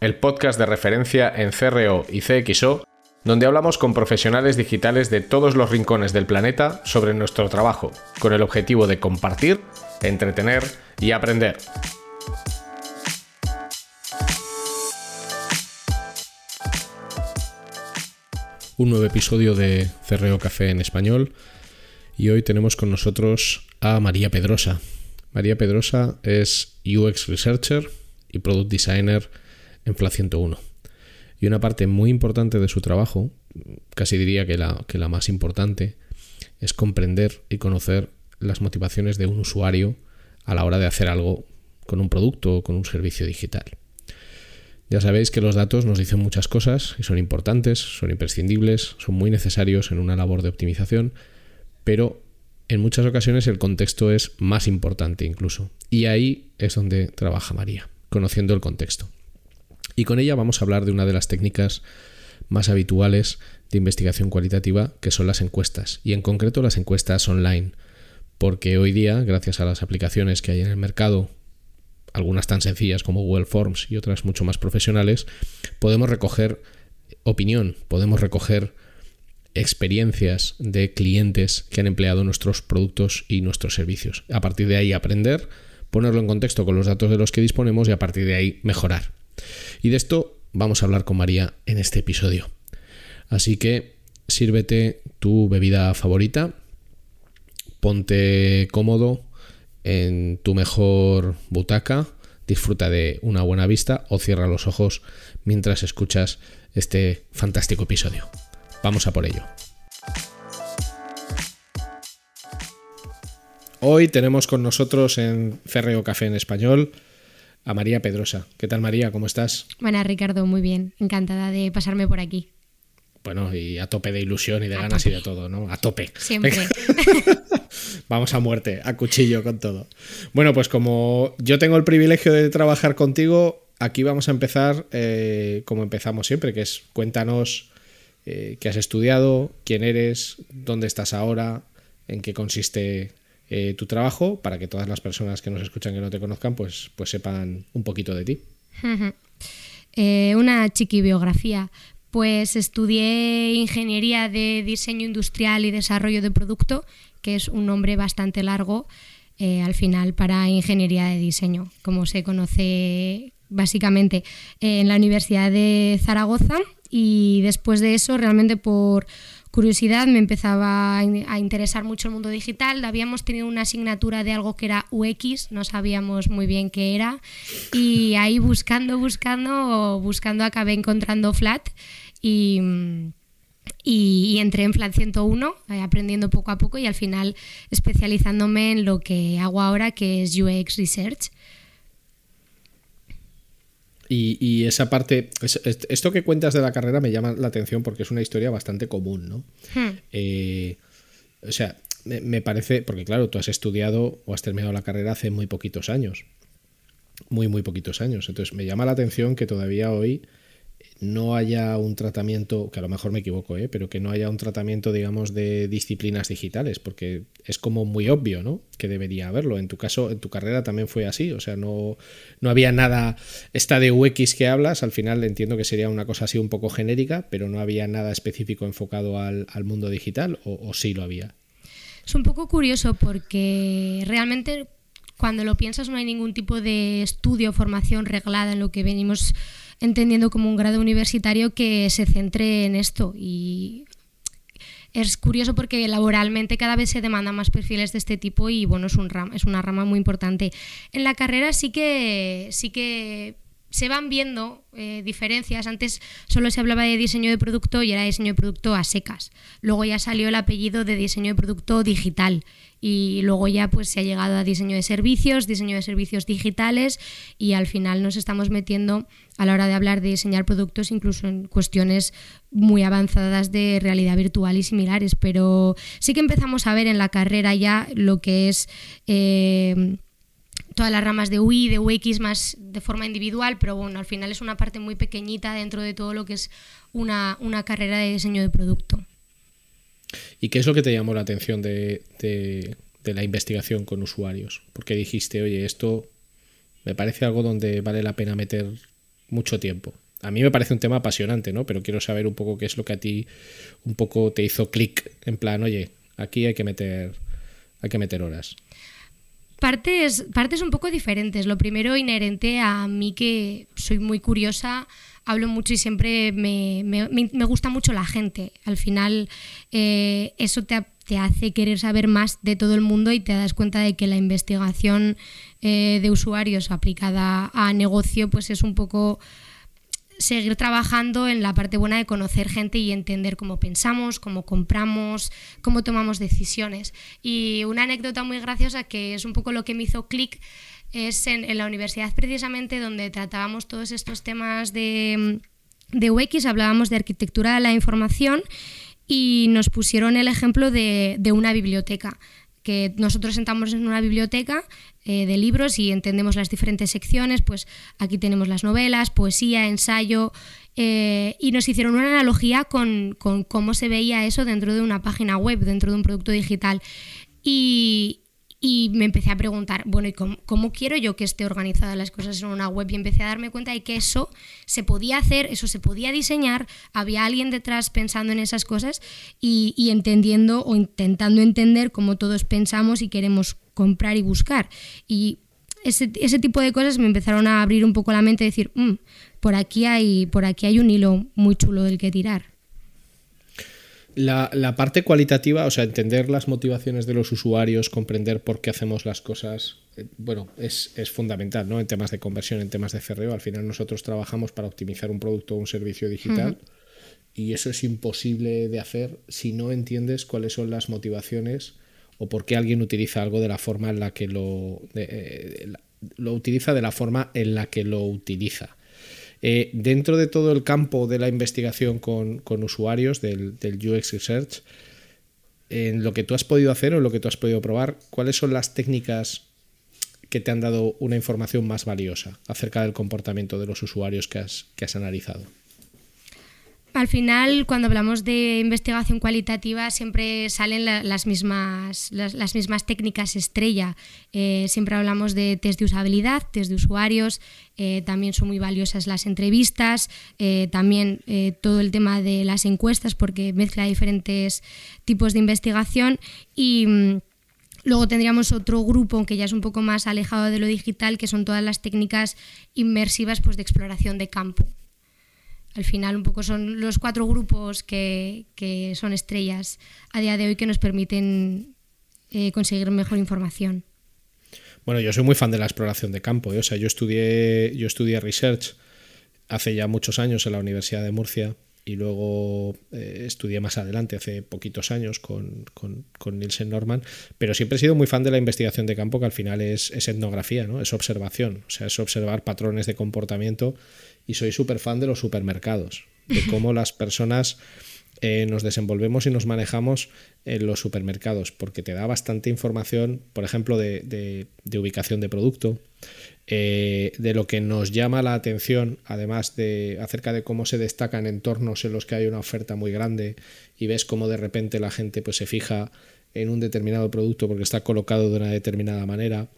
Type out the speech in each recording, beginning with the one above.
el podcast de referencia en CRO y CXO, donde hablamos con profesionales digitales de todos los rincones del planeta sobre nuestro trabajo, con el objetivo de compartir, entretener y aprender. Un nuevo episodio de CRO Café en español y hoy tenemos con nosotros a María Pedrosa. María Pedrosa es UX Researcher y Product Designer en FLA 101. Y una parte muy importante de su trabajo, casi diría que la, que la más importante, es comprender y conocer las motivaciones de un usuario a la hora de hacer algo con un producto o con un servicio digital. Ya sabéis que los datos nos dicen muchas cosas y son importantes, son imprescindibles, son muy necesarios en una labor de optimización, pero en muchas ocasiones el contexto es más importante incluso. Y ahí es donde trabaja María, conociendo el contexto. Y con ella vamos a hablar de una de las técnicas más habituales de investigación cualitativa, que son las encuestas, y en concreto las encuestas online, porque hoy día, gracias a las aplicaciones que hay en el mercado, algunas tan sencillas como Google Forms y otras mucho más profesionales, podemos recoger opinión, podemos recoger experiencias de clientes que han empleado nuestros productos y nuestros servicios. A partir de ahí aprender, ponerlo en contexto con los datos de los que disponemos y a partir de ahí mejorar. Y de esto vamos a hablar con María en este episodio. Así que sírvete tu bebida favorita, ponte cómodo en tu mejor butaca, disfruta de una buena vista o cierra los ojos mientras escuchas este fantástico episodio. Vamos a por ello. Hoy tenemos con nosotros en Ferreo Café en Español a María Pedrosa. ¿Qué tal María? ¿Cómo estás? Buenas Ricardo, muy bien. Encantada de pasarme por aquí. Bueno, y a tope de ilusión y de ganas y de todo, ¿no? A tope. Siempre. Vamos a muerte, a cuchillo con todo. Bueno, pues como yo tengo el privilegio de trabajar contigo, aquí vamos a empezar eh, como empezamos siempre, que es cuéntanos eh, qué has estudiado, quién eres, dónde estás ahora, en qué consiste eh, tu trabajo, para que todas las personas que nos escuchan que no te conozcan, pues, pues sepan un poquito de ti. Eh, una chiqui biografía. Pues estudié ingeniería de diseño industrial y desarrollo de producto, que es un nombre bastante largo al final para ingeniería de diseño, como se conoce básicamente en la Universidad de Zaragoza y después de eso, realmente por curiosidad, me empezaba a interesar mucho el mundo digital. Habíamos tenido una asignatura de algo que era UX, no sabíamos muy bien qué era. Y ahí buscando, buscando, buscando, acabé encontrando Flat y, entré en Flat 101, eh, aprendiendo poco a poco y al final especializándome en lo que hago ahora, que es UX Research. Y, esa parte, esto que cuentas de la carrera me llama la atención porque es una historia bastante común, ¿no? Hmm. Eh, o sea, me, parece, porque claro, tú has estudiado o has terminado la carrera hace muy poquitos años, muy, muy poquitos años. Entonces me llama la atención que todavía hoy no haya un tratamiento, que a lo mejor me equivoco, ¿eh? pero que no haya un tratamiento, digamos, de disciplinas digitales, porque es como muy obvio, ¿no? Que debería haberlo. En tu caso, en tu carrera también fue así, o sea, no, no había nada, esta de UX que hablas, al final entiendo que sería una cosa así un poco genérica, pero no había nada específico enfocado al, mundo digital, o, o sí lo había. Es un poco curioso porque realmente cuando lo piensas no hay ningún tipo de estudio o formación reglada en lo que venimos entendiendo como un grado universitario que se centre en esto y es curioso porque laboralmente cada vez se demandan más perfiles de este tipo y bueno, es, un es una rama muy importante. En la carrera sí que, sí que se van viendo eh, diferencias. Antes solo se hablaba de diseño de producto y era diseño de producto a secas. Luego ya salió el apellido de diseño de producto digital y luego ya pues se ha llegado a diseño de servicios, diseño de servicios digitales y al final nos estamos metiendo a la hora de hablar de diseñar productos incluso en cuestiones muy avanzadas de realidad virtual y similares. Pero sí que empezamos a ver en la carrera ya lo que es... Eh, todas las ramas de UI, de UX más de forma individual, pero bueno, al final es una parte muy pequeñita dentro de todo lo que es una, carrera de diseño de producto. ¿Y qué es lo que te llamó la atención de, la investigación con usuarios? Porque dijiste, oye, esto me parece algo donde vale la pena meter mucho tiempo. A mí me parece un tema apasionante, ¿no? Pero quiero saber un poco qué es lo que a ti un poco te hizo clic en plan, oye, aquí hay que meter, hay que meter horas partes, partes un poco diferentes. Lo primero, inherente a mí que soy muy curiosa, hablo mucho y siempre me, gusta mucho la gente. Al final, eh, eso te, hace querer saber más de todo el mundo y te das cuenta de que la investigación eh, de usuarios aplicada a negocio pues es un poco seguir trabajando en la parte buena de conocer gente y entender cómo pensamos, cómo compramos, cómo tomamos decisiones. Y una anécdota muy graciosa que es un poco lo que me hizo clic es en, la universidad precisamente donde tratábamos todos estos temas de, de UX, hablábamos de arquitectura de la información y nos pusieron el ejemplo de, de una biblioteca que nosotros sentamos en una biblioteca eh, de libros y entendemos las diferentes secciones, pues aquí tenemos las novelas, poesía, ensayo, eh, y nos hicieron una analogía con, con, cómo se veía eso dentro de una página web, dentro de un producto digital. Y, y me empecé a preguntar, bueno, ¿y cómo, quiero yo que esté organizada las cosas en una web? Y empecé a darme cuenta de que eso se podía hacer, eso se podía diseñar, había alguien detrás pensando en esas cosas y, entendiendo o intentando entender cómo todos pensamos y queremos comprar y buscar. Y ese, tipo de cosas me empezaron a abrir un poco la mente y decir, mm, por, aquí hay, por aquí hay un hilo muy chulo del que tirar. La, parte cualitativa, o sea, entender las motivaciones de los usuarios, comprender por qué hacemos las cosas, eh, bueno, es, fundamental, ¿no? En temas de conversión, en temas de cerreo, al final nosotros trabajamos para optimizar un producto o un servicio digital y eso es imposible de hacer si no entiendes cuáles son las motivaciones o por qué alguien utiliza algo de la forma en la que lo, eh, lo utiliza de la forma en la que lo utiliza. Eh, dentro de todo el campo de la investigación con, usuarios del, UX Research, en lo que tú has podido hacer o en lo que tú has podido probar, ¿cuáles son las técnicas que te han dado una información más valiosa acerca del comportamiento de los usuarios que has analizado? Al final, cuando hablamos de investigación cualitativa, siempre salen las, mismas, las, mismas técnicas estrella. Eh, siempre hablamos de test de usabilidad, test de usuarios, eh, también son muy valiosas las entrevistas, eh, también todo el tema de las encuestas, porque mezcla diferentes tipos de investigación y. Mm, luego tendríamos otro grupo que ya es un poco más alejado de lo digital, que son todas las técnicas inmersivas pues, de exploración de campo al final un poco son los cuatro grupos que, son estrellas a día de hoy que nos permiten eh, conseguir mejor información. Bueno, yo soy muy fan de la exploración de campo. ¿eh? O sea, yo estudié, yo estudié research hace ya muchos años en la Universidad de Murcia y luego eh, estudié más adelante, hace poquitos años, con, con, Nielsen Norman, pero siempre he sido muy fan de la investigación de campo, que al final es, es etnografía, ¿no? es observación, o sea, es observar patrones de comportamiento y soy súper fan de los supermercados, de cómo las personas eh, nos desenvolvemos y nos manejamos en los supermercados, porque te da bastante información, por ejemplo, de, ubicación de producto, eh, de lo que nos llama la atención, además de acerca de cómo se destacan entornos en los que hay una oferta muy grande y ves cómo de repente la gente pues, se fija en un determinado producto porque está colocado de una determinada manera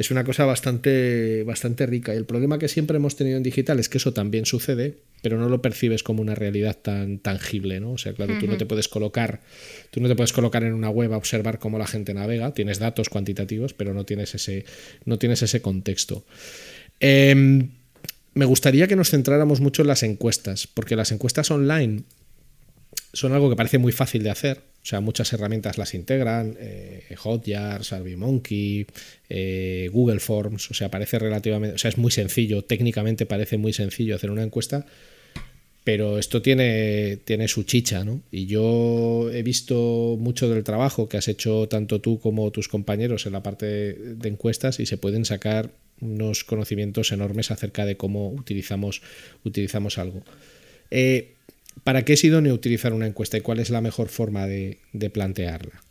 es una cosa bastante, bastante rica. Y el problema que siempre hemos tenido en digital es que eso también sucede, pero no lo percibes como una realidad tan tangible, ¿no? O sea, claro, tú no te puedes colocar, tú no te puedes colocar en una web a observar cómo la gente navega, tienes datos cuantitativos, pero no tienes ese, no tienes ese contexto. Em, me gustaría que nos centráramos mucho en las encuestas, porque las encuestas online son algo que parece muy fácil de hacer. O sea, muchas herramientas las integran, eh, Hotjar, SurveyMonkey, eh, Google Forms, o sea, parece relativamente, o sea, es muy sencillo, técnicamente parece muy sencillo hacer una encuesta, pero esto tiene, tiene su chicha, ¿no? Y yo he visto mucho del trabajo que has hecho tanto tú como tus compañeros en la parte de encuestas y se pueden sacar unos conocimientos enormes acerca de cómo utilizamos, utilizamos algo. Eh, ¿Para qué es idóneo utilizar una encuesta y cuál es la mejor forma de, plantearla?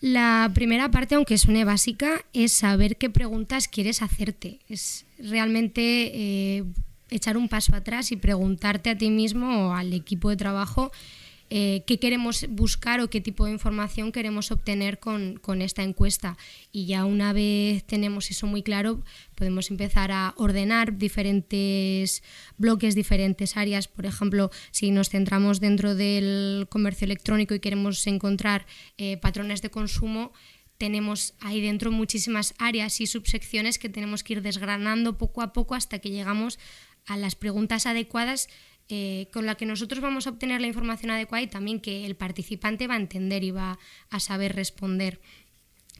La primera parte, aunque suene básica, es saber qué preguntas quieres hacerte. Es realmente eh, echar un paso atrás y preguntarte a ti mismo o al equipo de trabajo eh, qué queremos buscar o qué tipo de información queremos obtener con, esta encuesta. Y ya una vez tenemos eso muy claro, podemos empezar a ordenar diferentes bloques, diferentes áreas. Por ejemplo, si nos centramos dentro del comercio electrónico y queremos encontrar eh, patrones de consumo, tenemos ahí dentro muchísimas áreas y subsecciones que tenemos que ir desgranando poco a poco hasta que llegamos a las preguntas adecuadas eh, con la que nosotros vamos a obtener la información adecuada y también que el participante va a entender y va a saber responder.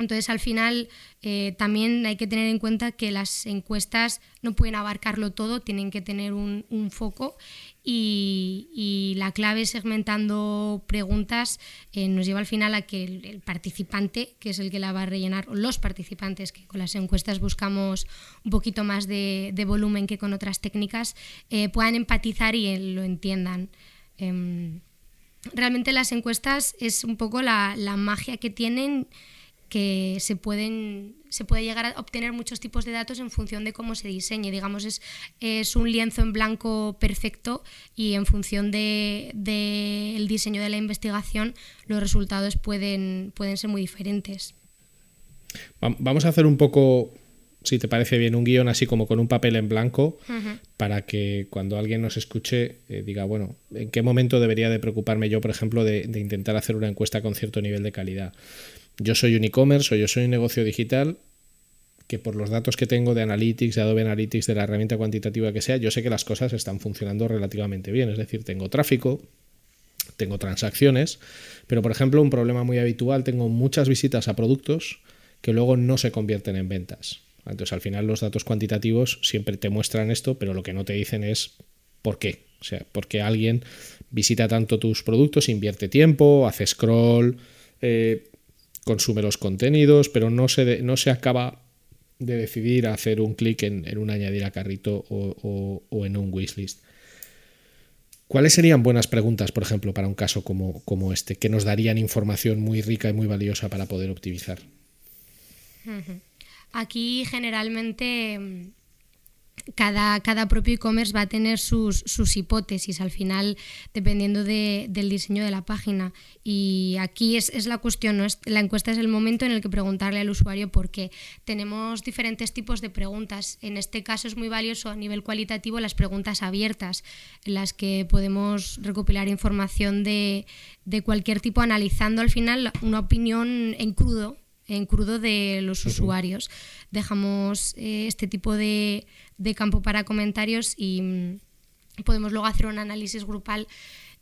Entonces, al final, eh, también hay que tener en cuenta que las encuestas no pueden abarcarlo todo, tienen que tener un, foco y, la clave segmentando preguntas eh, nos lleva al final a que el, participante, que es el que la va a rellenar, o los participantes, que con las encuestas buscamos un poquito más de, volumen que con otras técnicas, eh, puedan empatizar y lo entiendan. Em, realmente las encuestas es un poco la, la magia que tienen que se pueden se puede llegar a obtener muchos tipos de datos en función de cómo se diseñe. Digamos, es, es un lienzo en blanco perfecto y en función del de, diseño de la investigación los resultados pueden, pueden ser muy diferentes. Vamos a hacer un poco, si te parece bien, un guion así como con un papel en blanco para que cuando alguien nos escuche eh, diga, bueno, ¿en qué momento debería de preocuparme yo, por ejemplo, de, de intentar hacer una encuesta con cierto nivel de calidad? Yo soy un e-commerce o yo soy un negocio digital que por los datos que tengo de Analytics, de Adobe Analytics, de la herramienta cuantitativa que sea, yo sé que las cosas están funcionando relativamente bien. Es decir, tengo tráfico, tengo transacciones, pero por ejemplo, un problema muy habitual, tengo muchas visitas a productos que luego no se convierten en ventas. Entonces, al final los datos cuantitativos siempre te muestran esto, pero lo que no te dicen es por qué. O sea, por qué alguien visita tanto tus productos, invierte tiempo, hace scroll, eh, consume los contenidos, pero no se, no se acaba de decidir hacer un clic en, un añadir a carrito o, en un wishlist. ¿Cuáles serían buenas preguntas, por ejemplo, para un caso como, como este, que nos darían información muy rica y muy valiosa para poder optimizar? Aquí generalmente cada, cada propio e-commerce va a tener sus, sus, hipótesis al final, dependiendo de, del diseño de la página. Y aquí es, es la cuestión, ¿no? la encuesta es el momento en el que preguntarle al usuario por qué. Tenemos diferentes tipos de preguntas. En este caso es muy valioso a nivel cualitativo las preguntas abiertas, en las que podemos recopilar información de, de cualquier tipo, analizando al final una opinión en crudo en crudo de los usuarios. Dejamos eh, este tipo de, de campo para comentarios y mm, podemos luego hacer un análisis grupal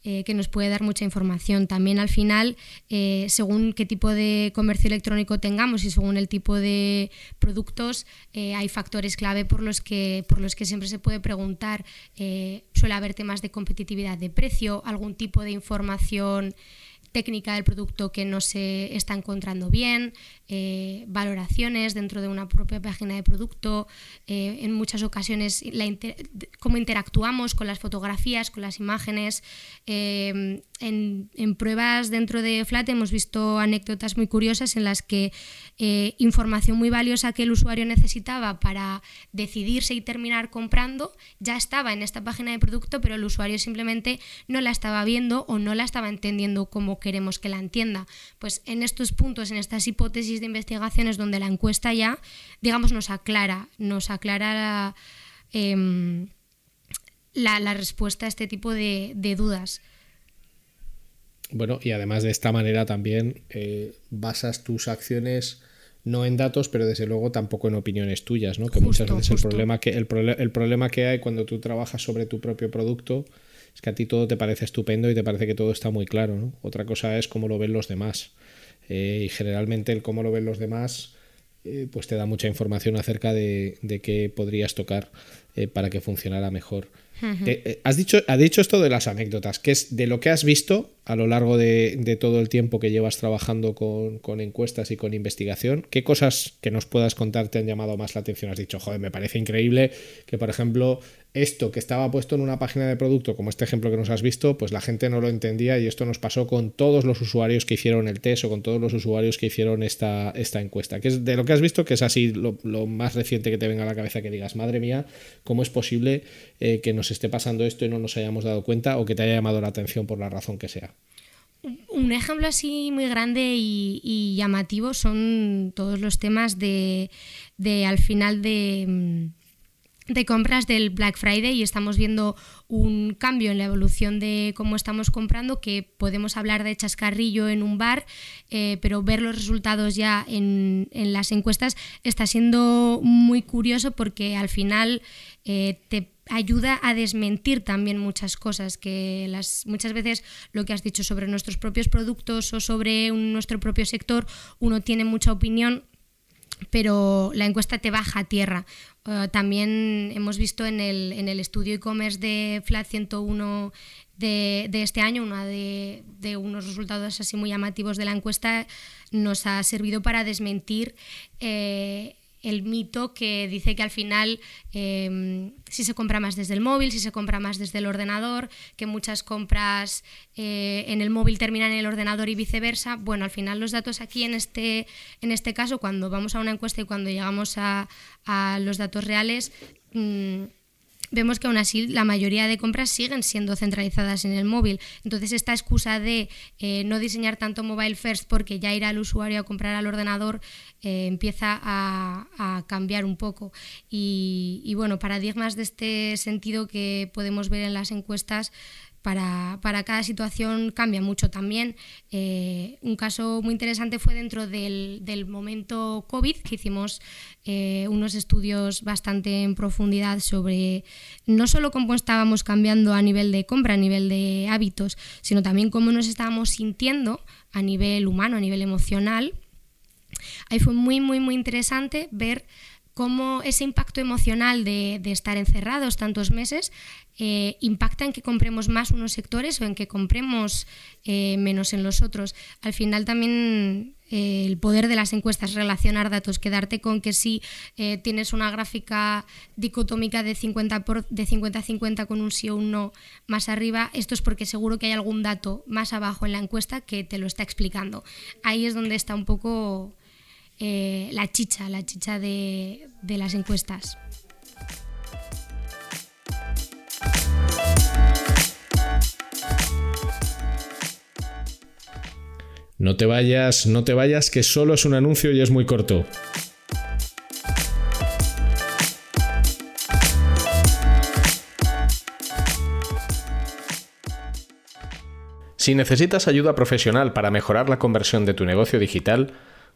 eh, que nos puede dar mucha información. También al final, eh, según qué tipo de comercio electrónico tengamos y según el tipo de productos, eh, hay factores clave por los, que, por los que siempre se puede preguntar. suele haber temas de competitividad de precio, algún tipo de información técnica del producto que no se está encontrando bien, eh, valoraciones dentro de una propia página de producto, eh, en muchas ocasiones cómo interactuamos con las fotografías, con las imágenes. Eh, en, en, pruebas dentro de Flat hemos visto anécdotas muy curiosas en las que información muy valiosa que el usuario necesitaba para decidirse y terminar comprando ya estaba en esta página de producto, pero el usuario simplemente no la estaba viendo o no la estaba entendiendo como queremos que la entienda. Pues en estos puntos, en estas hipótesis de investigaciones donde la encuesta ya, digamos, nos aclara, nos aclara em, la, respuesta a este tipo de, dudas. Bueno, y además de esta manera también eh, basas tus acciones no en datos, pero desde luego tampoco en opiniones tuyas, ¿no? Que muchas veces el problema que, el, el problema que hay cuando tú trabajas sobre tu propio producto es que a ti todo te parece estupendo y te parece que todo está muy claro, ¿no? Otra cosa es cómo lo ven los demás. Eh, y generalmente el cómo lo ven los demás eh, pues te da mucha información acerca de, de qué podrías tocar eh, para que funcionara mejor. has, dicho, has dicho esto de las anécdotas, que es de lo que has visto a lo largo de, todo el tiempo que llevas trabajando con, encuestas y con investigación, ¿qué cosas que nos puedas contar te han llamado más la atención? Has dicho, joder, me parece increíble que, por ejemplo, esto que estaba puesto en una página de producto, como este ejemplo que nos has visto, pues la gente no lo entendía y esto nos pasó con todos los usuarios que hicieron el test o con todos los usuarios que hicieron esta, esta encuesta. Que es de lo que has visto, que es así lo, más reciente que te venga a la cabeza que digas, madre mía, ¿cómo es posible eh, que nos esté pasando esto y no nos hayamos dado cuenta o que te haya llamado la atención por la razón que sea? Un ejemplo así muy grande y, llamativo son todos los temas de, al final de, mm, de, compras del Black Friday y estamos viendo un cambio en la evolución de cómo estamos comprando, que podemos hablar de chascarrillo en un bar, eh, pero ver los resultados ya en, en, las encuestas está siendo muy curioso porque al final eh, te ayuda a desmentir también muchas cosas que las muchas veces lo que has dicho sobre nuestros propios productos o sobre nuestro propio sector uno tiene mucha opinión pero la encuesta te baja a tierra. Eh, también hemos visto en el, en el estudio e-commerce de Flat 101 de, de este año, una de, de, unos resultados así muy llamativos de la encuesta, nos ha servido para desmentir eh, el mito que dice que al final em, si se compra más desde el móvil, si se compra más desde el ordenador, que muchas compras eh, en el móvil terminan en el ordenador y viceversa. Bueno, al final los datos aquí en este, en este caso, cuando vamos a una encuesta y cuando llegamos a, los datos reales, mm, vemos que aún así la mayoría de compras siguen siendo centralizadas en el móvil. Entonces esta excusa de eh, no diseñar tanto mobile first porque ya irá el usuario a comprar al ordenador eh, empieza a, cambiar un poco. Y, y bueno, paradigmas de este sentido que podemos ver en las encuestas para, cada situación cambia mucho también. Eh, un caso muy interesante fue dentro del, momento COVID, que hicimos eh, unos estudios bastante en profundidad sobre no solo cómo estábamos cambiando a nivel de compra, a nivel de hábitos, sino también cómo nos estábamos sintiendo a nivel humano, a nivel emocional. Ahí fue muy, muy, muy interesante ver cómo ese impacto emocional de, estar encerrados tantos meses eh, impacta en que compremos más unos sectores o en que compremos eh, menos en los otros. Al final también eh, el poder de las encuestas, relacionar datos, quedarte con que si tienes una gráfica dicotómica de 50 de 50 con un sí o un no más arriba, esto es porque seguro que hay algún dato más abajo en la encuesta que te lo está explicando. Ahí es donde está un poco eh, la chicha, la chicha de, las encuestas. No te vayas, no te vayas, que solo es un anuncio y es muy corto. Si necesitas ayuda profesional para mejorar la conversión de tu negocio digital,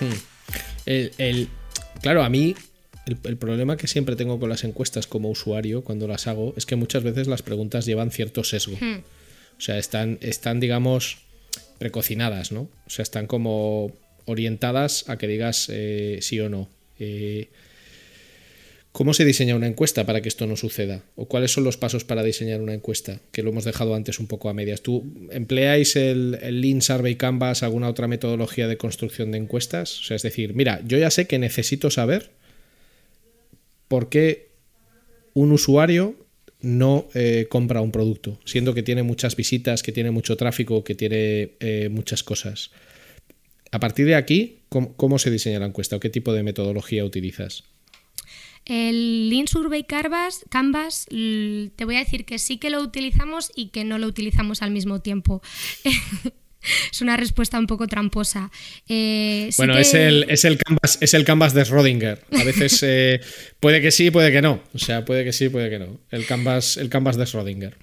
Hmm. El, claro, a mí el, problema que siempre tengo con las encuestas como usuario cuando las hago es que muchas veces las preguntas llevan cierto sesgo. Hmm. O sea, están, están, digamos, precocinadas, ¿no? O sea, están como orientadas a que digas eh, sí o no. Eh, ¿Cómo se diseña una encuesta para que esto no suceda? ¿O cuáles son los pasos para diseñar una encuesta? Que lo hemos dejado antes un poco a medias. ¿Tú empleáis el, el Lean Survey Canvas, alguna otra metodología de construcción de encuestas? O sea, es decir, mira, yo ya sé que necesito saber por qué un usuario no eh, compra un producto, siendo que tiene muchas visitas, que tiene mucho tráfico, que tiene eh, muchas cosas. A partir de aquí, ¿cómo, se diseña la encuesta o qué tipo de metodología utilizas? El Lean Survey Canvas, Canvas, te voy a decir que sí que lo utilizamos y que no lo utilizamos al mismo tiempo. es una respuesta un poco tramposa. Eh, bueno, es, el, es, el canvas, es el canvas de Schrödinger. A veces eh, puede que sí, puede que no. O sea, puede que sí, puede que no. El canvas, el canvas de Schrödinger.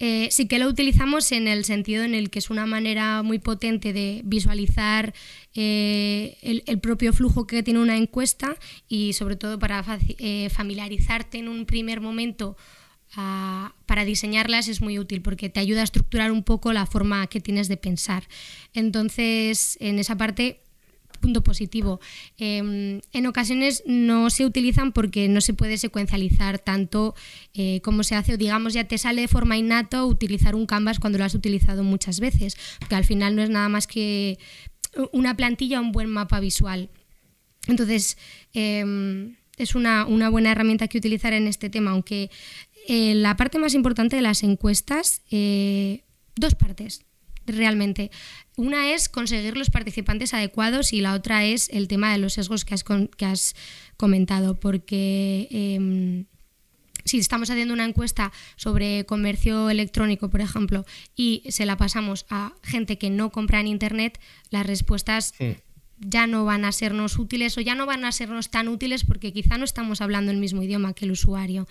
Eh, sí que lo utilizamos en el sentido en el que es una manera muy potente de visualizar el, propio flujo que tiene una encuesta y sobre todo para familiarizarte en un primer momento para diseñarlas es muy útil porque te ayuda a estructurar un poco la forma que tienes de pensar. Entonces, en esa parte, punto positivo. Em, en ocasiones no se utilizan porque no se puede secuencializar tanto eh, como se hace, o digamos ya te sale de forma innato utilizar un canvas cuando lo has utilizado muchas veces, porque al final no es nada más que una plantilla o un buen mapa visual. Entonces, em, es una, una, buena herramienta que utilizar en este tema, aunque eh, la parte más importante de las encuestas, eh, dos partes realmente. Una es conseguir los participantes adecuados y la otra es el tema de los sesgos que has, que has comentado, porque em, si estamos haciendo una encuesta sobre comercio electrónico, por ejemplo, y se la pasamos a gente que no compra en Internet, las respuestas ya no van a sernos útiles o ya no van a sernos tan útiles porque quizá no estamos hablando el mismo idioma que el usuario.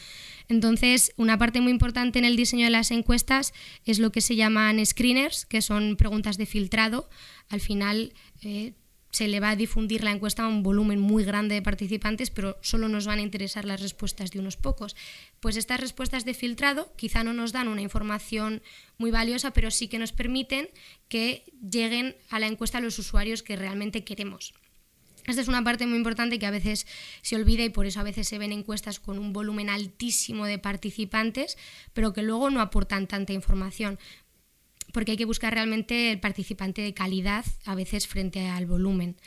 Entonces, una parte muy importante en el diseño de las encuestas es lo que se llaman screeners, que son preguntas de filtrado. Al final, eh, se le va a difundir la encuesta a un volumen muy grande de participantes, pero solo nos van a interesar las respuestas de unos pocos. Pues estas respuestas de filtrado quizá no nos dan una información muy valiosa, pero sí que nos permiten que lleguen a la encuesta los usuarios que realmente queremos. Esta es una parte muy importante que a veces se olvida y por eso a veces se ven encuestas con un volumen altísimo de participantes, pero que luego no aportan tanta información porque hay que buscar realmente el participante de calidad a veces frente al volumen.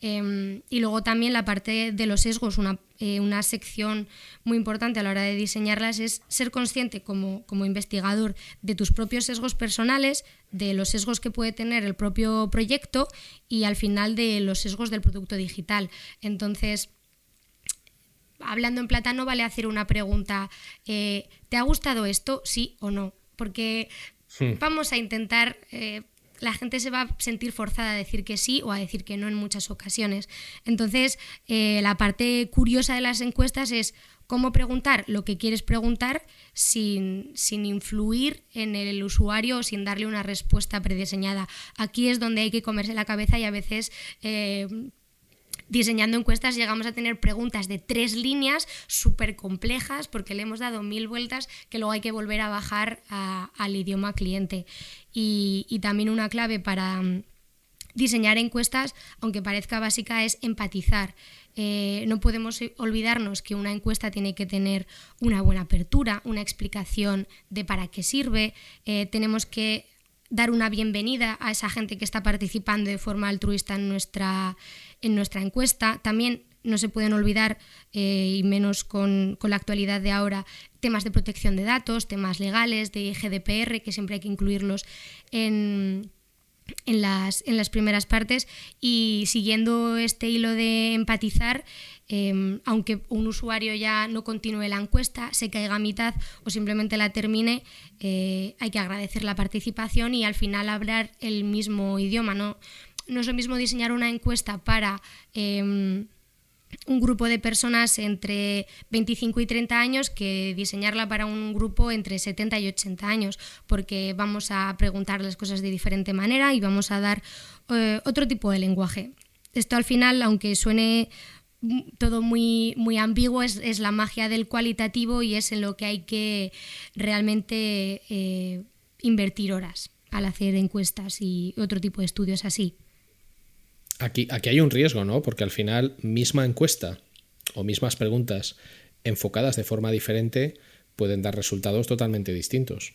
Em, y luego también la parte de los sesgos, una, eh, una, sección muy importante a la hora de diseñarlas es ser consciente como, como, investigador de tus propios sesgos personales, de los sesgos que puede tener el propio proyecto y al final de los sesgos del producto digital. Entonces, hablando en plata no vale hacer una pregunta, eh, ¿te ha gustado esto? Sí o no. Porque Vamos a intentar... Eh, la gente se va a sentir forzada a decir que sí o a decir que no en muchas ocasiones. Entonces, eh, la parte curiosa de las encuestas es cómo preguntar lo que quieres preguntar sin, influir en el usuario o sin darle una respuesta prediseñada. Aquí es donde hay que comerse la cabeza y a veces... Eh, diseñando encuestas llegamos a tener preguntas de tres líneas súper complejas porque le hemos dado mil vueltas que luego hay que volver a bajar al idioma cliente. Y, también una clave para mm, diseñar encuestas, aunque parezca básica, es empatizar. Eh, no podemos olvidarnos que una encuesta tiene que tener una buena apertura, una explicación de para qué sirve. Eh, tenemos que dar una bienvenida a esa gente que está participando de forma altruista en nuestra, en nuestra encuesta. También no se pueden olvidar, eh, y menos con, la actualidad de ahora, temas de protección de datos, temas legales, de GDPR, que siempre hay que incluirlos en, en, las, en las primeras partes. Y siguiendo este hilo de empatizar, em, aunque un usuario ya no continúe la encuesta, se caiga a mitad o simplemente la termine, eh, hay que agradecer la participación y al final hablar el mismo idioma. ¿no? es lo mismo diseñar una encuesta para em, un grupo de personas entre 25 y 30 años que diseñarla para un grupo entre 70 y 80 años, porque vamos a preguntar las cosas de diferente manera y vamos a dar eh, otro tipo de lenguaje. Esto al final, aunque suene todo muy, muy ambiguo, es, la magia del cualitativo y es en lo que hay que realmente eh, invertir horas al hacer encuestas y otro tipo de estudios así. Aquí, aquí hay un riesgo, ¿no? Porque al final, misma encuesta o mismas preguntas enfocadas de forma diferente pueden dar resultados totalmente distintos.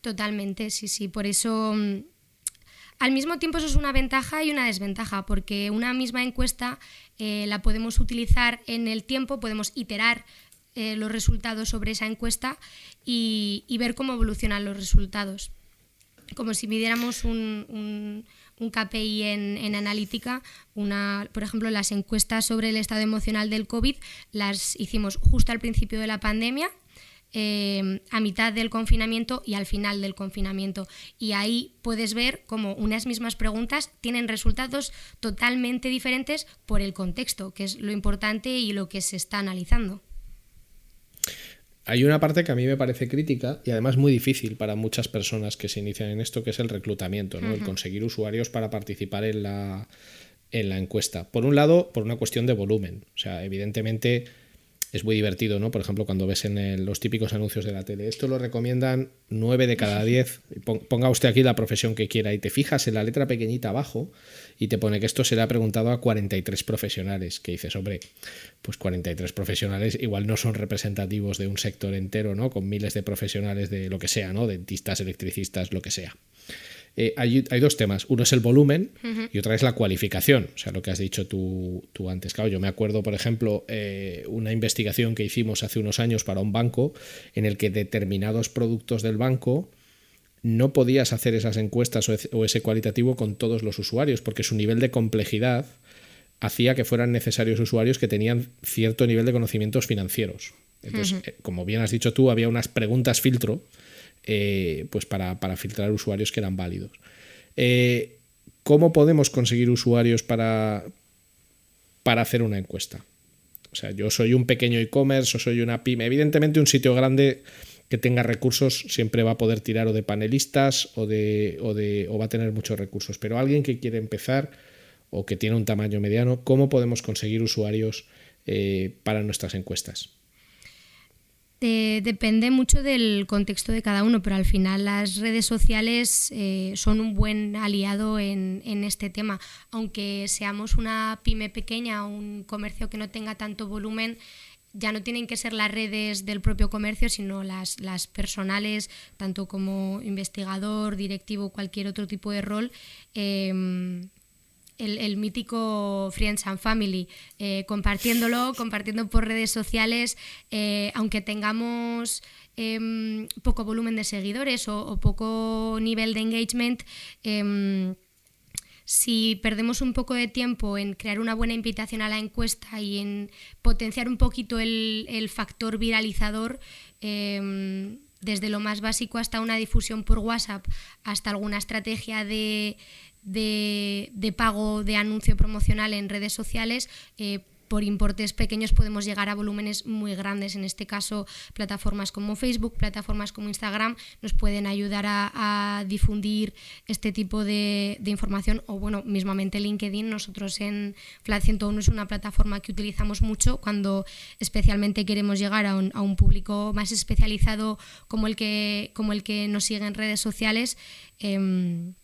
Totalmente, sí, sí. Por eso, mm, al mismo tiempo, eso es una ventaja y una desventaja, porque una misma encuesta eh, la podemos utilizar en el tiempo, podemos iterar eh, los resultados sobre esa encuesta y ver cómo evolucionan los resultados. como si midiéramos un, un, KPI en, en, analítica, una, por ejemplo, las encuestas sobre el estado emocional del COVID las hicimos justo al principio de la pandemia, eh, a mitad del confinamiento y al final del confinamiento. Y ahí puedes ver cómo unas mismas preguntas tienen resultados totalmente diferentes por el contexto, que es lo importante y lo que se está analizando. Hay una parte que a mí me parece crítica y además muy difícil para muchas personas que se inician en esto, que es el reclutamiento, ¿no? el conseguir usuarios para participar en la, en la encuesta. Por un lado, por una cuestión de volumen. O sea, evidentemente es muy divertido, ¿no? Por ejemplo, cuando ves en los típicos anuncios de la tele, esto lo recomiendan 9 de cada 10, ponga usted aquí la profesión que quiera y te fijas en la letra pequeñita abajo y te pone que esto se le ha preguntado a 43 profesionales, que dices, hombre, pues 43 profesionales igual no son representativos de un sector entero, ¿no? Con miles de profesionales de lo que sea, ¿no? Dentistas, electricistas, lo que sea. Eh, hay, dos temas. Uno es el volumen y otra es la cualificación. O sea, lo que has dicho tú, antes. Claro, yo me acuerdo, por ejemplo, eh, una investigación que hicimos hace unos años para un banco en el que determinados productos del banco no podías hacer esas encuestas o ese cualitativo con todos los usuarios porque su nivel de complejidad hacía que fueran necesarios usuarios que tenían cierto nivel de conocimientos financieros. Entonces, eh, como bien has dicho tú, había unas preguntas filtro eh, pues para, filtrar usuarios que eran válidos. Eh, ¿Cómo podemos conseguir usuarios para, para hacer una encuesta? O sea, yo soy un pequeño e-commerce o soy una pyme. Evidentemente un sitio grande que tenga recursos siempre va a poder tirar o de panelistas o, de, o, de, o va a tener muchos recursos. Pero alguien que quiere empezar o que tiene un tamaño mediano, ¿cómo podemos conseguir usuarios eh, para nuestras encuestas? Depende mucho del contexto de cada uno, pero al final las redes sociales eh, son un buen aliado en, este tema. Aunque seamos una pyme pequeña o un comercio que no tenga tanto volumen, ya no tienen que ser las redes del propio comercio, sino las, las personales, tanto como investigador, directivo, cualquier otro tipo de rol. Em, el, mítico Friends and Family, eh, compartiéndolo, compartiendo por redes sociales, eh, aunque tengamos em, poco volumen de seguidores o, poco nivel de engagement. Em, si perdemos un poco de tiempo en crear una buena invitación a la encuesta y en potenciar un poquito el, factor viralizador, em, desde lo más básico hasta una difusión por WhatsApp, hasta alguna estrategia de, de, de pago de anuncio promocional en redes sociales, eh, por importes pequeños podemos llegar a volúmenes muy grandes. En este caso, plataformas como Facebook, plataformas como Instagram nos pueden ayudar a, difundir este tipo de, información o, bueno, mismamente LinkedIn. Nosotros en Flat 101 es una plataforma que utilizamos mucho cuando especialmente queremos llegar a un, a un público más especializado como el que, como el que nos sigue en redes sociales. Em,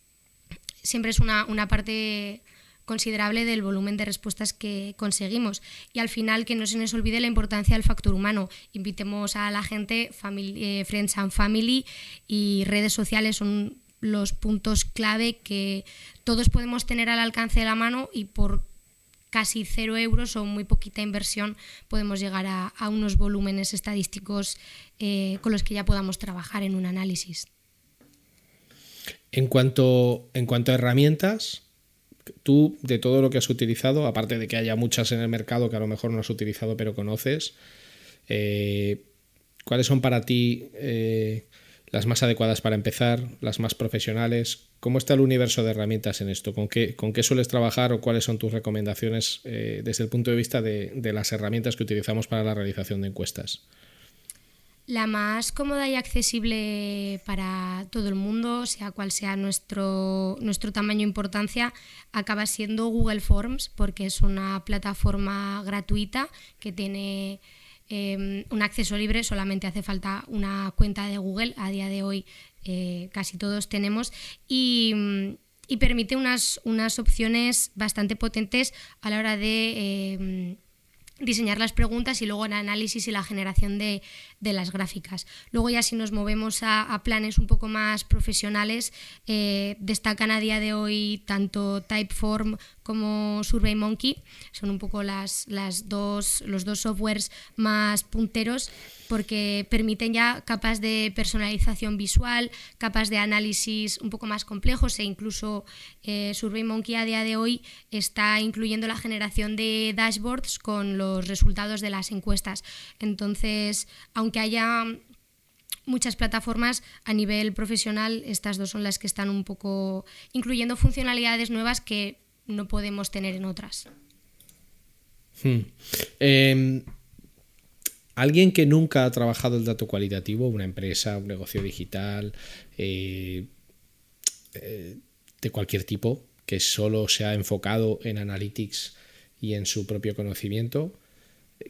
siempre es una, parte considerable del volumen de respuestas que conseguimos. Y al final, que no se nos olvide la importancia del factor humano. Invitemos a la gente, eh, Friends and Family y redes sociales son los puntos clave que todos podemos tener al alcance de la mano y por casi cero euros o muy poquita inversión podemos llegar a, unos volúmenes estadísticos eh, con los que ya podamos trabajar en un análisis. En cuanto, en cuanto a herramientas, tú de todo lo que has utilizado, aparte de que haya muchas en el mercado que a lo mejor no has utilizado pero conoces, eh, ¿cuáles son para ti eh, las más adecuadas para empezar, las más profesionales? ¿Cómo está el universo de herramientas en esto? ¿Con qué, con qué sueles trabajar o cuáles son tus recomendaciones eh, desde el punto de vista de, de las herramientas que utilizamos para la realización de encuestas? La más cómoda y accesible para todo el mundo, sea cual sea nuestro, nuestro tamaño e importancia, acaba siendo Google Forms, porque es una plataforma gratuita que tiene em, un acceso libre, solamente hace falta una cuenta de Google, a día de hoy eh, casi todos tenemos, y, permite unas, unas opciones bastante potentes a la hora de em, diseñar las preguntas y luego el análisis y la generación de, las gráficas. Luego ya si nos movemos a, planes un poco más profesionales, eh, destacan a día de hoy tanto Typeform como SurveyMonkey. Son un poco las, las dos, los dos softwares más punteros porque permiten ya capas de personalización visual, capas de análisis un poco más complejos e incluso eh, SurveyMonkey a día de hoy está incluyendo la generación de dashboards con los resultados de las encuestas. Entonces, aunque haya muchas plataformas a nivel profesional, estas dos son las que están un poco incluyendo funcionalidades nuevas que no podemos tener en otras. Hmm. Em, alguien que nunca ha trabajado el dato cualitativo, una empresa, un negocio digital, eh, eh, de cualquier tipo, que solo se ha enfocado en analytics y en su propio conocimiento,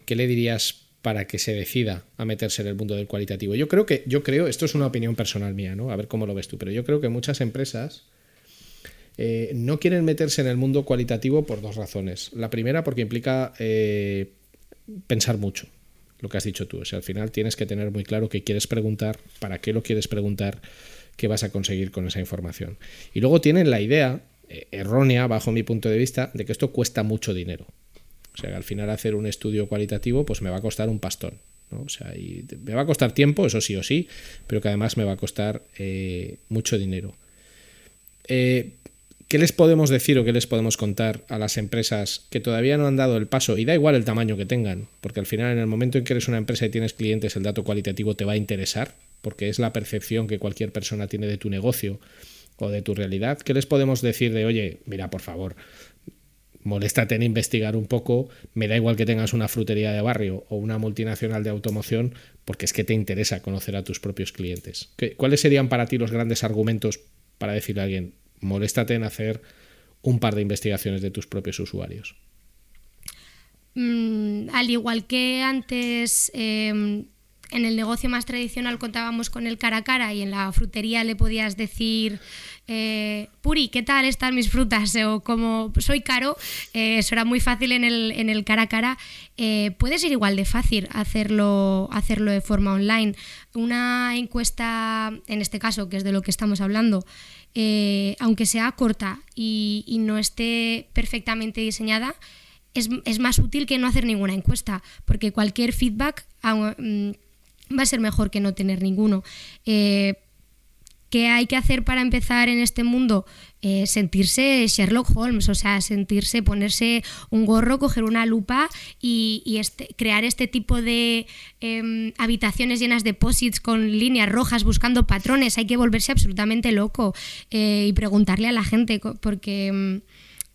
¿qué le dirías para que se decida a meterse en el mundo del cualitativo? Yo creo que, yo creo, esto es una opinión personal mía, ¿no? A ver cómo lo ves tú, pero yo creo que muchas empresas eh, no quieren meterse en el mundo cualitativo por dos razones. La primera, porque implica pensar mucho lo que has dicho tú. O sea, al final tienes que tener muy claro qué quieres preguntar, para qué lo quieres preguntar, qué vas a conseguir con esa información. Y luego tienen la idea, eh, errónea bajo mi punto de vista, de que esto cuesta mucho dinero. O sea, que al final hacer un estudio cualitativo pues me va a costar un pastón. ¿no? O sea, y me va a costar tiempo, eso sí o sí, pero que además me va a costar eh, mucho dinero. Eh, ¿Qué les podemos decir o qué les podemos contar a las empresas que todavía no han dado el paso? Y da igual el tamaño que tengan, porque al final en el momento en que eres una empresa y tienes clientes, el dato cualitativo te va a interesar, porque es la percepción que cualquier persona tiene de tu negocio o de tu realidad. ¿Qué les podemos decir de, oye, mira, por favor, moléstate en investigar un poco, me da igual que tengas una frutería de barrio o una multinacional de automoción, porque es que te interesa conocer a tus propios clientes. ¿Cuáles serían para ti los grandes argumentos para decirle a alguien, moléstate en hacer un par de investigaciones de tus propios usuarios. Mm, al igual que antes em, en el negocio más tradicional contábamos con el cara a cara y en la frutería le podías decir, eh, Puri, ¿qué tal están mis frutas? O como soy caro, eh, eso era muy fácil en el, en el cara a cara. Eh, puede ser igual de fácil hacerlo, hacerlo de forma online. Una encuesta, en este caso, que es de lo que estamos hablando, eh, aunque sea corta y, no esté perfectamente diseñada, es, más útil que no hacer ninguna encuesta, porque cualquier feedback mm, va a ser mejor que no tener ninguno. Eh, ¿Qué hay que hacer para empezar en este mundo? Eh, sentirse Sherlock Holmes, o sea, sentirse, ponerse un gorro, coger una lupa y, este, crear este tipo de em, habitaciones llenas de posits con líneas rojas buscando patrones. Hay que volverse absolutamente loco eh, y preguntarle a la gente, porque em,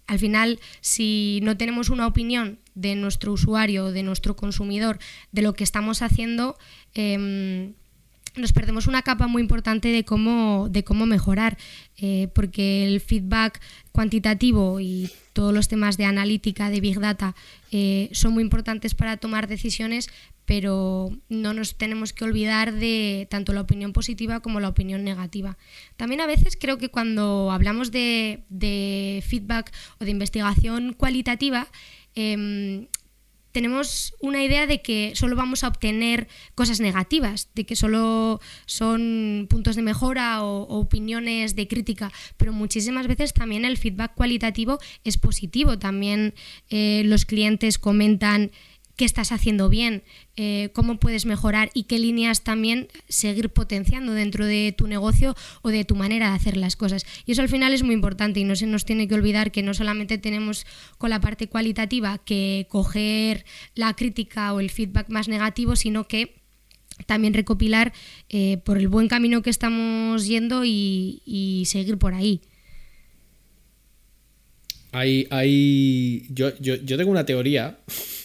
al final, si no tenemos una opinión de nuestro usuario, de nuestro consumidor, de lo que estamos haciendo, em, nos perdemos una capa muy importante de cómo, de cómo mejorar, eh, porque el feedback cuantitativo y todos los temas de analítica, de big data, eh, son muy importantes para tomar decisiones, pero no nos tenemos que olvidar de tanto la opinión positiva como la opinión negativa. También a veces creo que cuando hablamos de, de feedback o de investigación cualitativa, em, tenemos una idea de que solo vamos a obtener cosas negativas, de que solo son puntos de mejora o, opiniones de crítica, pero muchísimas veces también el feedback cualitativo es positivo. También eh, los clientes comentan qué estás haciendo bien, eh, cómo puedes mejorar y qué líneas también seguir potenciando dentro de tu negocio o de tu manera de hacer las cosas. Y eso al final es muy importante y no se nos tiene que olvidar que no solamente tenemos con la parte cualitativa que coger la crítica o el feedback más negativo, sino que también recopilar eh, por el buen camino que estamos yendo y, seguir por ahí. Hay, hay... Yo, yo, yo tengo una teoría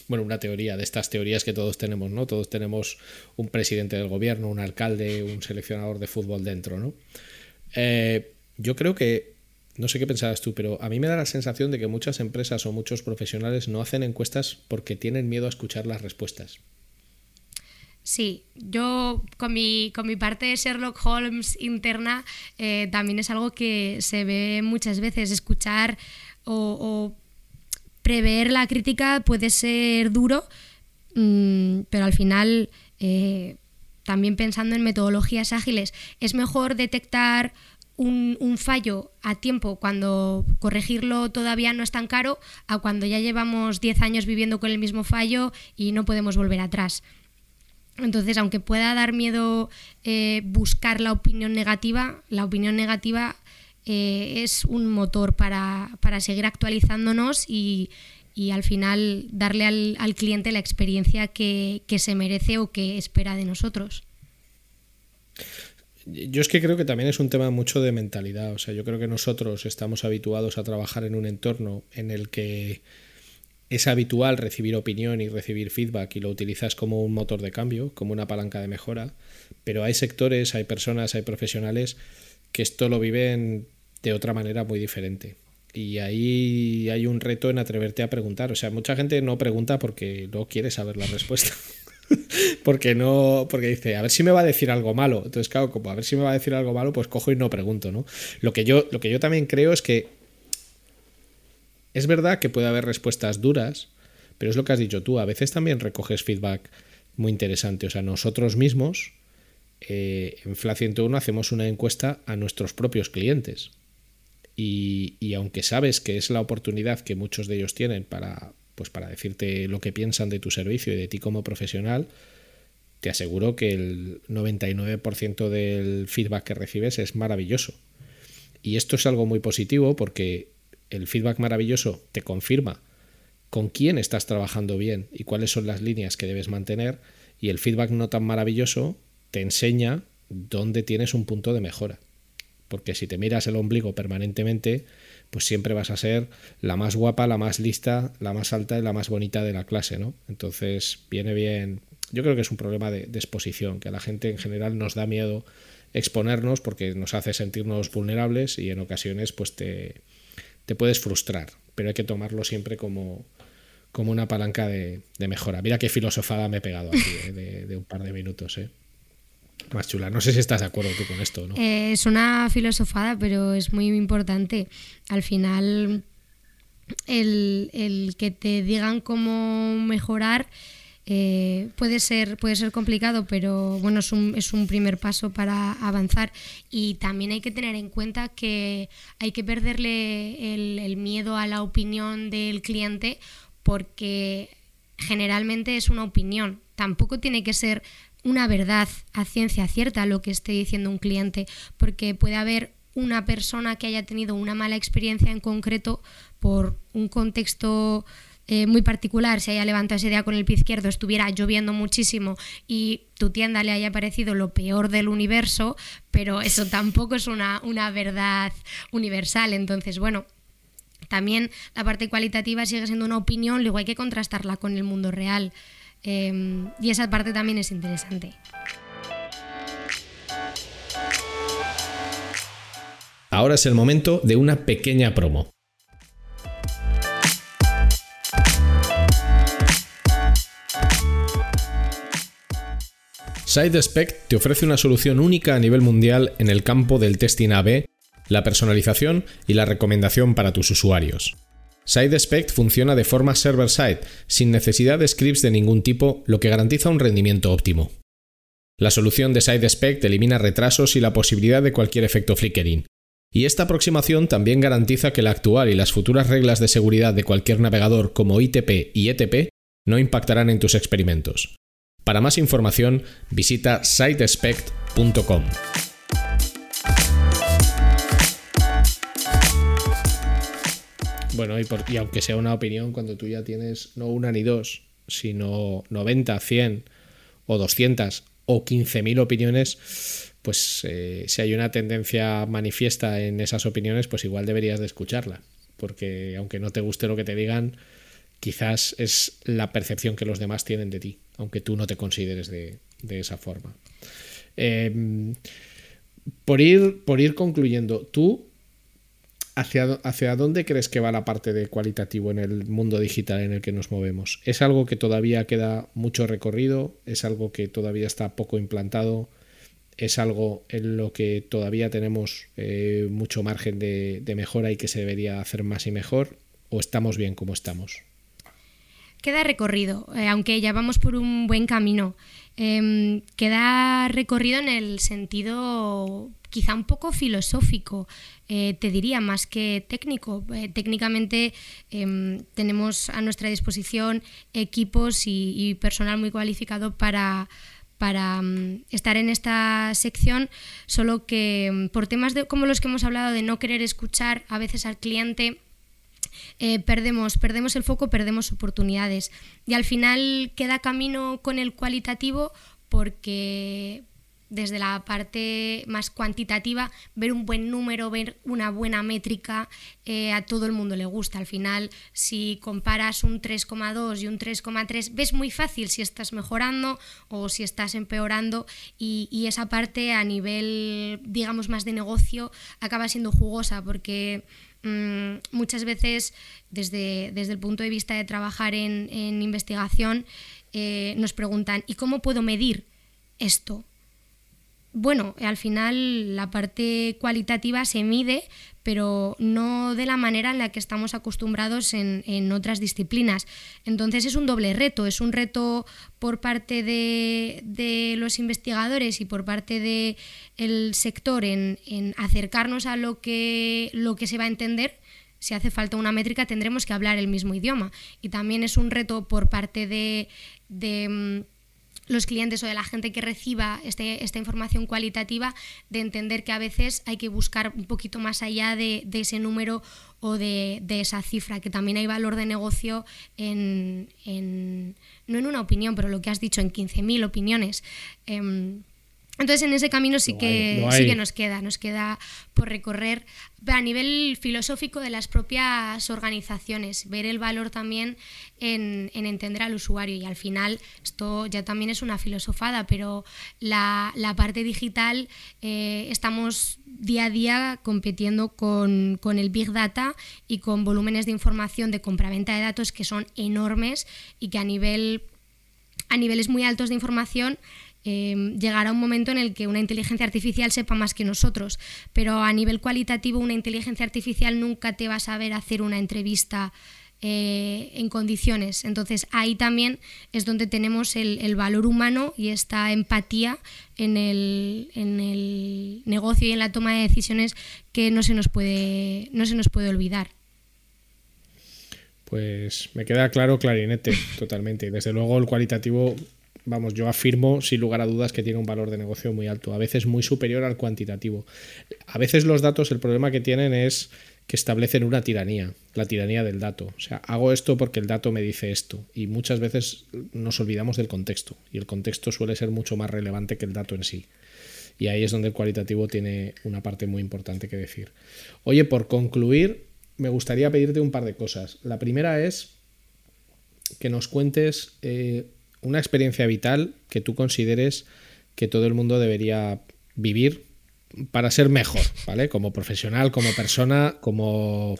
bueno, una teoría de estas teorías que todos tenemos, ¿no? Todos tenemos un presidente del gobierno, un alcalde, un seleccionador de fútbol dentro, ¿no? Eh, yo creo que, no sé qué pensabas tú, pero a mí me da la sensación de que muchas empresas o muchos profesionales no hacen encuestas porque tienen miedo a escuchar las respuestas. Sí, yo con mi, con mi parte de Sherlock Holmes interna eh, también es algo que se ve muchas veces, escuchar o prever la crítica puede ser duro, mm, pero al final, eh, también pensando en metodologías ágiles, es mejor detectar un, fallo a tiempo cuando corregirlo todavía no es tan caro a cuando ya llevamos 10 años viviendo con el mismo fallo y no podemos volver atrás. Entonces, aunque pueda dar miedo eh, buscar la opinión negativa, la opinión negativa eh, es un motor para, para seguir actualizándonos y, y, al final darle al, al cliente la experiencia que, que, se merece o que espera de nosotros. Yo es que creo que también es un tema mucho de mentalidad. O sea, yo creo que nosotros estamos habituados a trabajar en un entorno en el que es habitual recibir opinión y recibir feedback y lo utilizas como un motor de cambio, como una palanca de mejora, pero hay sectores, hay personas, hay profesionales que esto lo viven de otra manera muy diferente. Y ahí hay un reto en atreverte a preguntar. O sea, mucha gente no pregunta porque no quiere saber la respuesta. porque no, porque dice, a ver si me va a decir algo malo. Entonces, claro, como a ver si me va a decir algo malo, pues cojo y no pregunto, ¿no? Lo que yo, lo que yo también creo es que es verdad que puede haber respuestas duras, pero es lo que has dicho tú, a veces también recoges feedback muy interesante. O sea, nosotros mismos eh, en FLA 101 hacemos una encuesta a nuestros propios clientes. Y, aunque sabes que es la oportunidad que muchos de ellos tienen para, pues para decirte lo que piensan de tu servicio y de ti como profesional, te aseguro que el 99% del feedback que recibes es maravilloso. Y esto es algo muy positivo porque el feedback maravilloso te confirma con quién estás trabajando bien y cuáles son las líneas que debes mantener y el feedback no tan maravilloso te enseña dónde tienes un punto de mejora. Porque si te miras el ombligo permanentemente, pues siempre vas a ser la más guapa, la más lista, la más alta y la más bonita de la clase, ¿no? Entonces viene bien. Yo creo que es un problema de, exposición, que a la gente en general nos da miedo exponernos porque nos hace sentirnos vulnerables y en ocasiones pues te, te puedes frustrar, pero hay que tomarlo siempre como, como una palanca de, de, mejora. Mira qué filosofada me he pegado aquí, eh, de, de, un par de minutos. Eh. Más chula. No sé si estás de acuerdo tú con esto, ¿no? Eh, es una filosofada, pero es muy importante. Al final, el, el que te digan cómo mejorar eh, puede, ser, puede ser complicado, pero bueno, es un, es un primer paso para avanzar. Y también hay que tener en cuenta que hay que perderle el miedo a la opinión del cliente porque generalmente es una opinión. Tampoco tiene que ser una verdad a ciencia cierta lo que esté diciendo un cliente, porque puede haber una persona que haya tenido una mala experiencia en concreto por un contexto eh, muy particular, se haya levantado ese día con el pie izquierdo, estuviera lloviendo muchísimo y tu tienda le haya parecido lo peor del universo, pero eso tampoco es una, una verdad universal. Entonces, bueno, también la parte cualitativa sigue siendo una opinión, luego hay que contrastarla con el mundo real. Eh, y esa parte también es interesante. Ahora es el momento de una pequeña promo. SideSpect te ofrece una solución única a nivel mundial en el campo del testing AB, la personalización y la recomendación para tus usuarios. SideSpect funciona de forma server-side, sin necesidad de scripts de ningún tipo, lo que garantiza un rendimiento óptimo. La solución de SideSpect elimina retrasos y la posibilidad de cualquier efecto flickering. Y esta aproximación también garantiza que la actual y las futuras reglas de seguridad de cualquier navegador como ITP y ETP no impactarán en tus experimentos. Para más información, visita sitespect.com. Bueno, y, por, y, aunque sea una opinión, cuando tú ya tienes no una ni dos, sino 90, 100 o 200 o 15.000 opiniones, pues eh, si hay una tendencia manifiesta en esas opiniones, pues igual deberías de escucharla. Porque aunque no te guste lo que te digan, quizás es la percepción que los demás tienen de ti aunque tú no te consideres de, de esa forma. Eh, por, ir, por ir concluyendo, ¿tú hacia, hacia dónde crees que va la parte de cualitativo en el mundo digital en el que nos movemos? ¿Es algo que todavía queda mucho recorrido? ¿Es algo que todavía está poco implantado? ¿Es algo en lo que todavía tenemos eh, mucho margen de, de mejora y que se debería hacer más y mejor? ¿O estamos bien como estamos? Queda recorrido, eh, aunque ya vamos por un buen camino. Em, queda recorrido en el sentido quizá un poco filosófico, eh, te diría, más que técnico. Eh, técnicamente em, tenemos a nuestra disposición equipos y, personal muy cualificado para, para mm, estar en esta sección, solo que por temas de, como los que hemos hablado de no querer escuchar a veces al cliente, eh, perdemos, perdemos el foco, perdemos oportunidades. Y al final queda camino con el cualitativo porque desde la parte más cuantitativa, ver un buen número, ver una buena métrica, eh, a todo el mundo le gusta. Al final, si comparas un 3,2 y un 3,3, ves muy fácil si estás mejorando o si estás empeorando y, y, esa parte a nivel, digamos, más de negocio acaba siendo jugosa porque Mm, muchas veces desde, desde, el punto de vista de trabajar en, investigación eh, nos preguntan, ¿y cómo puedo medir esto? Bueno, al final la parte cualitativa se mide, pero no de la manera en la que estamos acostumbrados en, otras disciplinas. Entonces es un doble reto, es un reto por parte de, los investigadores y por parte del sector en, acercarnos a lo que, lo que se va a entender si hace falta una métrica tendremos que hablar el mismo idioma. Y también es un reto por parte de, mm, los clientes o de la gente que reciba este, esta información cualitativa de entender que a veces hay que buscar un poquito más allá de, ese número o de, esa cifra, que también hay valor de negocio en, no en una opinión, pero lo que has dicho, en 15.000 opiniones. Em, entonces en ese camino sí que, sí que nos queda, nos queda por recorrer. A nivel filosófico de las propias organizaciones, ver el valor también en, entender al usuario. Y al final esto ya también es una filosofada, pero la, parte digital eh, estamos día a día compitiendo con, con, el Big Data y con volúmenes de información de compraventa de datos que son enormes y que a nivel a niveles muy altos de información Em, llegará un momento en el que una inteligencia artificial sepa más que nosotros, pero a nivel cualitativo una inteligencia artificial nunca te va a saber hacer una entrevista eh, en condiciones. Entonces ahí también es donde tenemos el, valor humano y esta empatía en el, en el, negocio y en la toma de decisiones que no se nos puede, no se nos puede olvidar. Pues me queda claro clarinete, totalmente. Desde luego el cualitativo vamos, yo afirmo sin lugar a dudas que tiene un valor de negocio muy alto, a veces muy superior al cuantitativo. A veces los datos, el problema que tienen es que establecen una tiranía, la tiranía del dato. O sea, hago esto porque el dato me dice esto. Y muchas veces nos olvidamos del contexto. Y el contexto suele ser mucho más relevante que el dato en sí. Y ahí es donde el cualitativo tiene una parte muy importante que decir. Oye, por concluir, me gustaría pedirte un par de cosas. La primera es que nos cuentes eh, una experiencia vital que tú consideres que todo el mundo debería vivir para ser mejor, ¿vale? Como profesional, como persona, como,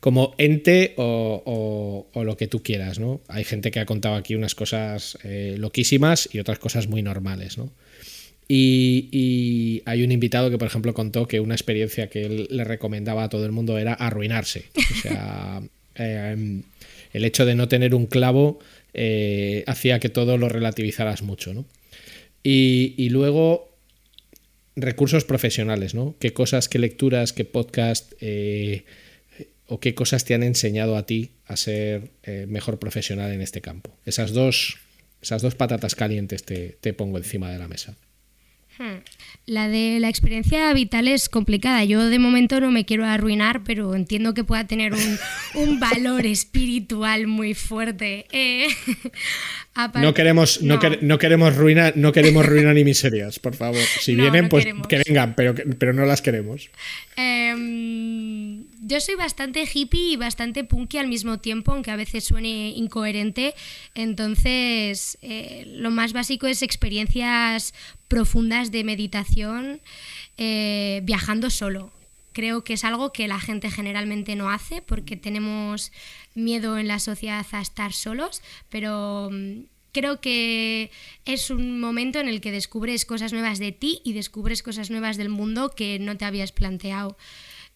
como ente o, lo que tú quieras, ¿no? Hay gente que ha contado aquí unas cosas eh, loquísimas y otras cosas muy normales, ¿no? Y, hay un invitado que, por ejemplo, contó que una experiencia que él le recomendaba a todo el mundo era arruinarse. O sea, eh, el hecho de no tener un clavo eh, hacía que todo lo relativizaras mucho, ¿no? Y, luego recursos profesionales, ¿no? ¿Qué cosas, qué lecturas, qué podcast eh, o qué cosas te han enseñado a ti a ser eh, mejor profesional en este campo? Esas dos, esas dos patatas calientes te, te pongo encima de la mesa. Hmm. La de la experiencia vital es complicada. Yo de momento no me quiero arruinar, pero entiendo que pueda tener un, valor espiritual muy fuerte. Eh, no queremos, no. queremos ruinar, no queremos ruinar ni miserias, por favor. Si vienen, pues que vengan, pero, pero no las queremos. Em, yo soy bastante hippie y bastante punky al mismo tiempo, aunque a veces suene incoherente. Entonces, eh, lo más básico es experiencias profundas de meditación eh, viajando solo. Creo que es algo que la gente generalmente no hace porque tenemos miedo en la sociedad a estar solos, pero mm, creo que es un momento en el que descubres cosas nuevas de ti y descubres cosas nuevas del mundo que no te habías planteado.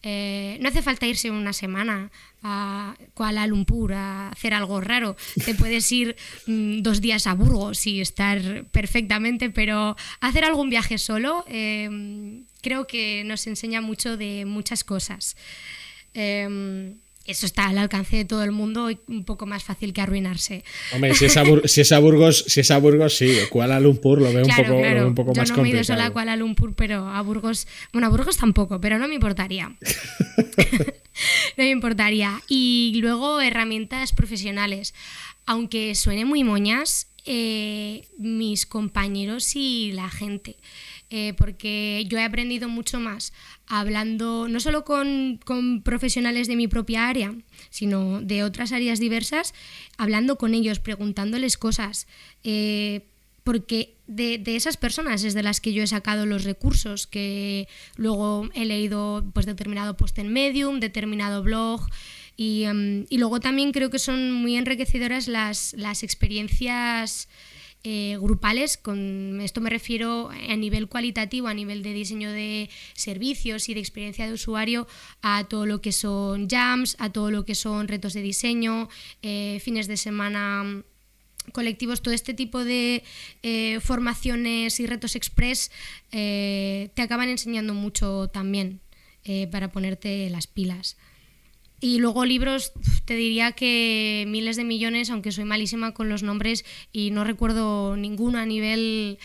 Eh, no hace falta irse una semana a Kuala Lumpur a hacer algo raro. Te puedes ir mm, dos días a Burgos y estar perfectamente, pero hacer algún viaje solo em, creo que nos enseña mucho de muchas cosas. Em, eso está al alcance de todo el mundo y un poco más fácil que arruinarse. Hombre, si es a, Burgos, si es a Burgos, sí. Kuala Lumpur lo veo un poco, un poco más complicado. Yo no me he ido sola a Kuala Lumpur, pero a Burgos, bueno, a Burgos tampoco, pero no me importaría. no me importaría. Y luego herramientas profesionales. Aunque suene muy moñas, eh, mis compañeros y la gente. Eh, porque yo he aprendido mucho más hablando no solo con, profesionales de mi propia área, sino de otras áreas diversas, hablando con ellos, preguntándoles cosas. Eh, porque de, esas personas es de las que yo he sacado los recursos, que luego he leído pues, determinado post en Medium, determinado blog, y, em, y luego también creo que son muy enriquecedoras las, las experiencias eh, grupales, con esto me refiero a nivel cualitativo, a nivel de diseño de servicios y de experiencia de usuario, a todo lo que son jams, a todo lo que son retos de diseño, eh, fines de semana colectivos, todo este tipo de eh, formaciones y retos express te acaban enseñando mucho también para ponerte las pilas. Y luego libros, te diría que miles de millones, aunque soy malísima con los nombres y no recuerdo ninguno a nivel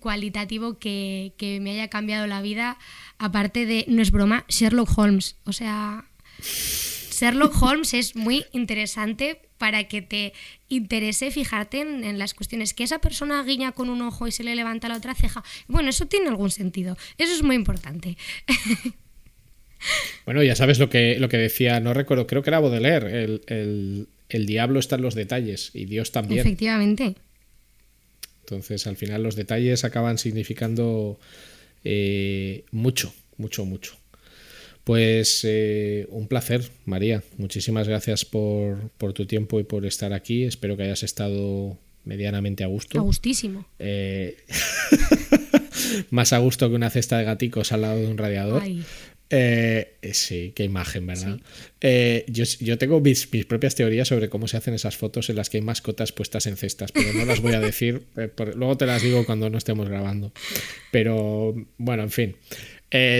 cualitativo que, me haya cambiado la vida, aparte de, no es broma, Sherlock Holmes. O sea, Sherlock Holmes es muy interesante para que te interese fijarte en, en, las cuestiones. Que esa persona guiña con un ojo y se le levanta la otra ceja. Bueno, eso tiene algún sentido. Eso es muy importante. Bueno, ya sabes lo que, lo que decía, no recuerdo, creo que era Baudelaire, el, el, diablo está en los detalles y Dios también. Efectivamente. Entonces, al final los detalles acaban significando eh, mucho, mucho, mucho. Pues eh, un placer, María. Muchísimas gracias por, por, tu tiempo y por estar aquí. Espero que hayas estado medianamente a gusto. A gustísimo. Eh, más a gusto que una cesta de gaticos al lado de un radiador. Ay. Eh, sí, qué imagen, ¿verdad? Eh, yo, tengo mis, propias teorías sobre cómo se hacen esas fotos en las que hay mascotas puestas en cestas, pero no las voy a decir, eh, luego te las digo cuando no estemos grabando. Pero bueno, en fin,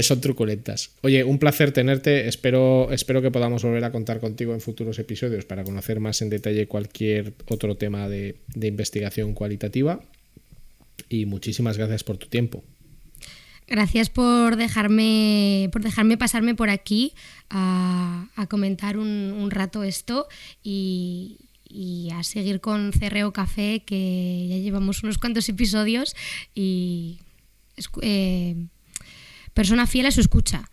son truculentas. Oye, un placer tenerte, espero, espero que podamos volver a contar contigo en futuros episodios para conocer más en detalle cualquier otro tema de investigación cualitativa. Y muchísimas gracias por tu tiempo. Gracias por dejarme, por dejarme pasarme por aquí a, comentar un, rato esto y, a seguir con Cerreo Café, que ya llevamos unos cuantos episodios y eh, persona fiel a su escucha.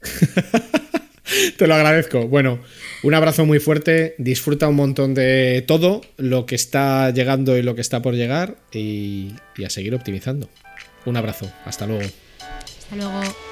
Te lo agradezco. Bueno, un abrazo muy fuerte, disfruta un montón de todo, lo que está llegando y lo que está por llegar y a seguir optimizando. Un abrazo, hasta luego. Hasta luego.